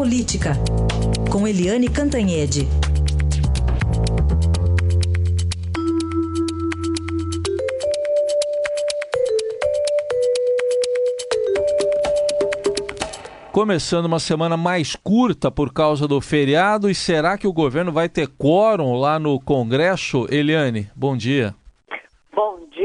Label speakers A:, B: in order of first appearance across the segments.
A: Política, com Eliane Cantanhede.
B: Começando uma semana mais curta por causa do feriado, e será que o governo vai ter quórum lá no Congresso? Eliane, bom dia.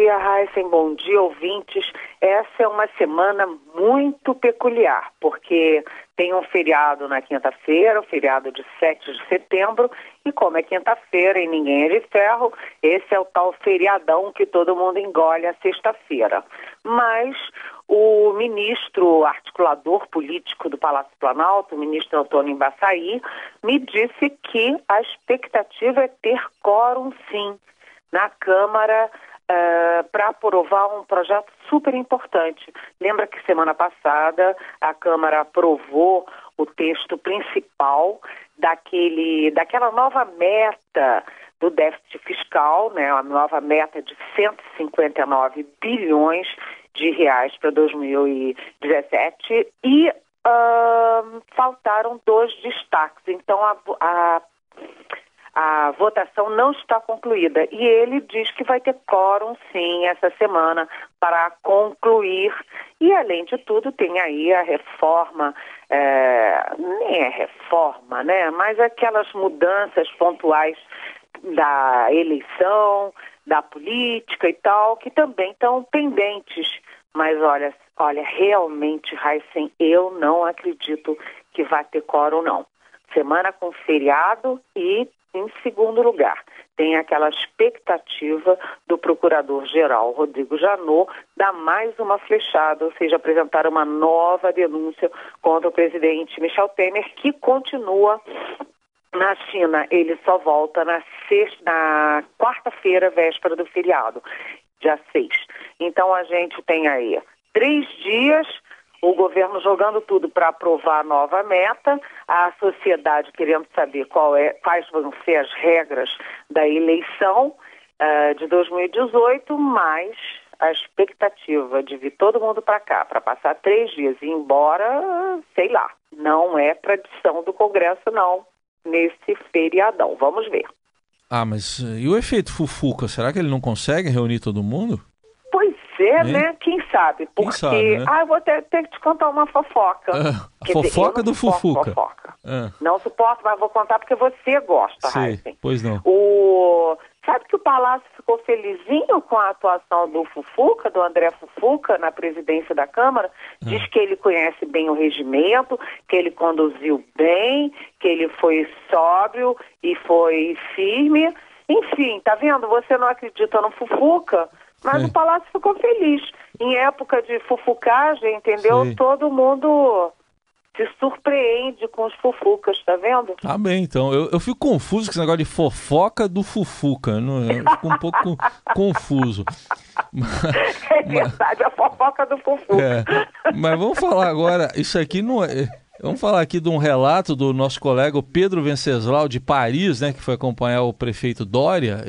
C: Bom dia, Heisen, bom dia, ouvintes. Essa é uma semana muito peculiar, porque tem um feriado na quinta-feira, o feriado de 7 de setembro, e como é quinta-feira e ninguém é de ferro, esse é o tal feriadão que todo mundo engole a sexta-feira. Mas o ministro articulador político do Palácio Planalto, o ministro Antônio Embaçaí, me disse que a expectativa é ter quórum sim na Câmara uh, para aprovar um projeto super importante. Lembra que semana passada a Câmara aprovou o texto principal daquele, daquela nova meta do déficit fiscal, né, a nova meta de 159 bilhões de reais para 2017 e uh, faltaram dois destaques. Então a, a a votação não está concluída e ele diz que vai ter quórum sim essa semana para concluir. E além de tudo, tem aí a reforma, é, nem é reforma, né? Mas aquelas mudanças pontuais da eleição, da política e tal, que também estão pendentes. Mas olha, olha, realmente, Heisen, eu não acredito que vai ter quórum, não. Semana com feriado e em segundo lugar, tem aquela expectativa do procurador-geral Rodrigo Janot dar mais uma flechada, ou seja, apresentar uma nova denúncia contra o presidente Michel Temer, que continua na China. Ele só volta na, na quarta-feira, véspera do feriado, dia 6. Então a gente tem aí três dias o governo jogando tudo para aprovar a nova meta, a sociedade querendo saber é, quais vão ser as regras da eleição uh, de 2018, mas a expectativa de vir todo mundo para cá para passar três dias e ir embora, sei lá, não é tradição do Congresso, não, nesse feriadão. Vamos ver.
B: Ah, mas e o efeito Fufuca? Será que ele não consegue reunir todo mundo?
C: É, né? Quem sabe? Porque. Quem sabe, né? Ah, eu vou ter, ter, que te contar uma fofoca.
B: Ah, a fofoca dizer, do Fufuca. Fofoca.
C: Ah. Não suporto, mas vou contar porque você gosta,
B: Sei, Heisen. Pois não.
C: O... Sabe que o Palácio ficou felizinho com a atuação do Fufuca, do André Fufuca, na presidência da Câmara? Ah. Diz que ele conhece bem o regimento, que ele conduziu bem, que ele foi sóbrio e foi firme. Enfim, tá vendo? Você não acredita no Fufuca? Mas o palácio ficou feliz. Em época de fufucagem, entendeu? Sim. Todo mundo se surpreende com os fufucas, tá vendo?
B: Ah, bem, então. Eu, eu fico confuso com esse negócio de fofoca do fufuca. Não, eu fico um pouco confuso.
C: É verdade, a fofoca do fufuca.
B: É. Mas vamos falar agora, isso aqui não é. Vamos falar aqui de um relato do nosso colega Pedro Venceslau de Paris, né, que foi acompanhar o prefeito Dória.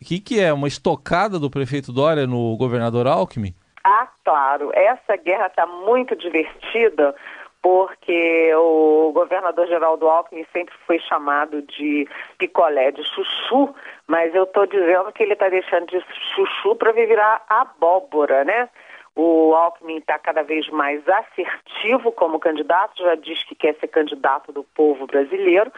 B: O que, que é? Uma estocada do prefeito Dória no governador Alckmin?
C: Ah, claro. Essa guerra está muito divertida porque o governador Geraldo Alckmin sempre foi chamado de picolé de chuchu, mas eu estou dizendo que ele está deixando de chuchu para virar abóbora, né? O Alckmin está cada vez mais assertivo como candidato, já diz que quer ser candidato do povo brasileiro.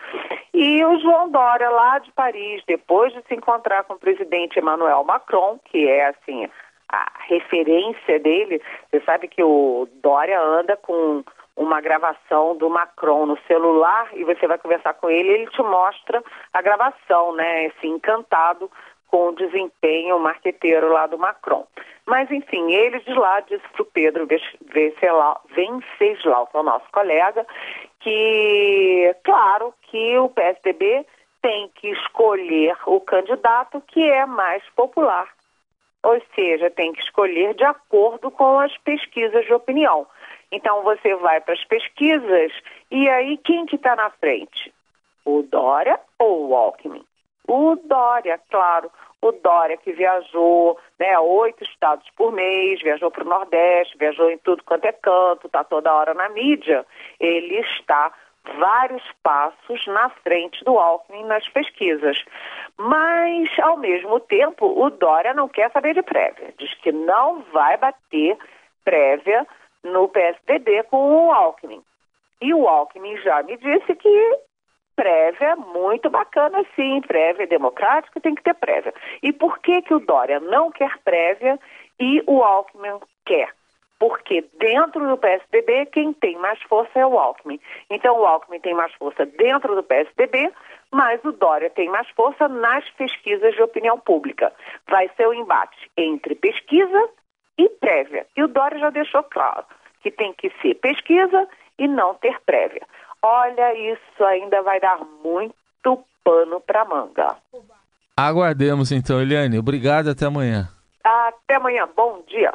C: E o João Dória, lá de Paris, depois de se encontrar com o presidente Emmanuel Macron, que é assim a referência dele, você sabe que o Dória anda com uma gravação do Macron no celular e você vai conversar com ele, ele te mostra a gravação, né? Assim, encantado com o desempenho marqueteiro lá do Macron. Mas, enfim, ele de lá disse para o Pedro Venceslau, que é o nosso colega, que, claro, que o PSDB tem que escolher o candidato que é mais popular. Ou seja, tem que escolher de acordo com as pesquisas de opinião. Então você vai para as pesquisas e aí quem que está na frente? O Dória ou o Alckmin? O Dória, claro. O Dória que viajou né, oito estados por mês, viajou para o Nordeste, viajou em tudo quanto é canto, está toda hora na mídia. Ele está vários passos na frente do Alckmin nas pesquisas. Mas, ao mesmo tempo, o Dória não quer saber de prévia. Diz que não vai bater prévia no PSDB com o Alckmin. E o Alckmin já me disse que prévia muito bacana, sim. Prévia democrática tem que ter prévia. E por que, que o Dória não quer prévia e o Alckmin quer? Porque dentro do PSDB, quem tem mais força é o Alckmin. Então, o Alckmin tem mais força dentro do PSDB, mas o Dória tem mais força nas pesquisas de opinião pública. Vai ser o um embate entre pesquisa e prévia. E o Dória já deixou claro que tem que ser pesquisa e não ter prévia. Olha, isso ainda vai dar muito pano para manga.
B: Aguardemos então, Eliane. Obrigado, até amanhã.
C: Até amanhã. Bom dia.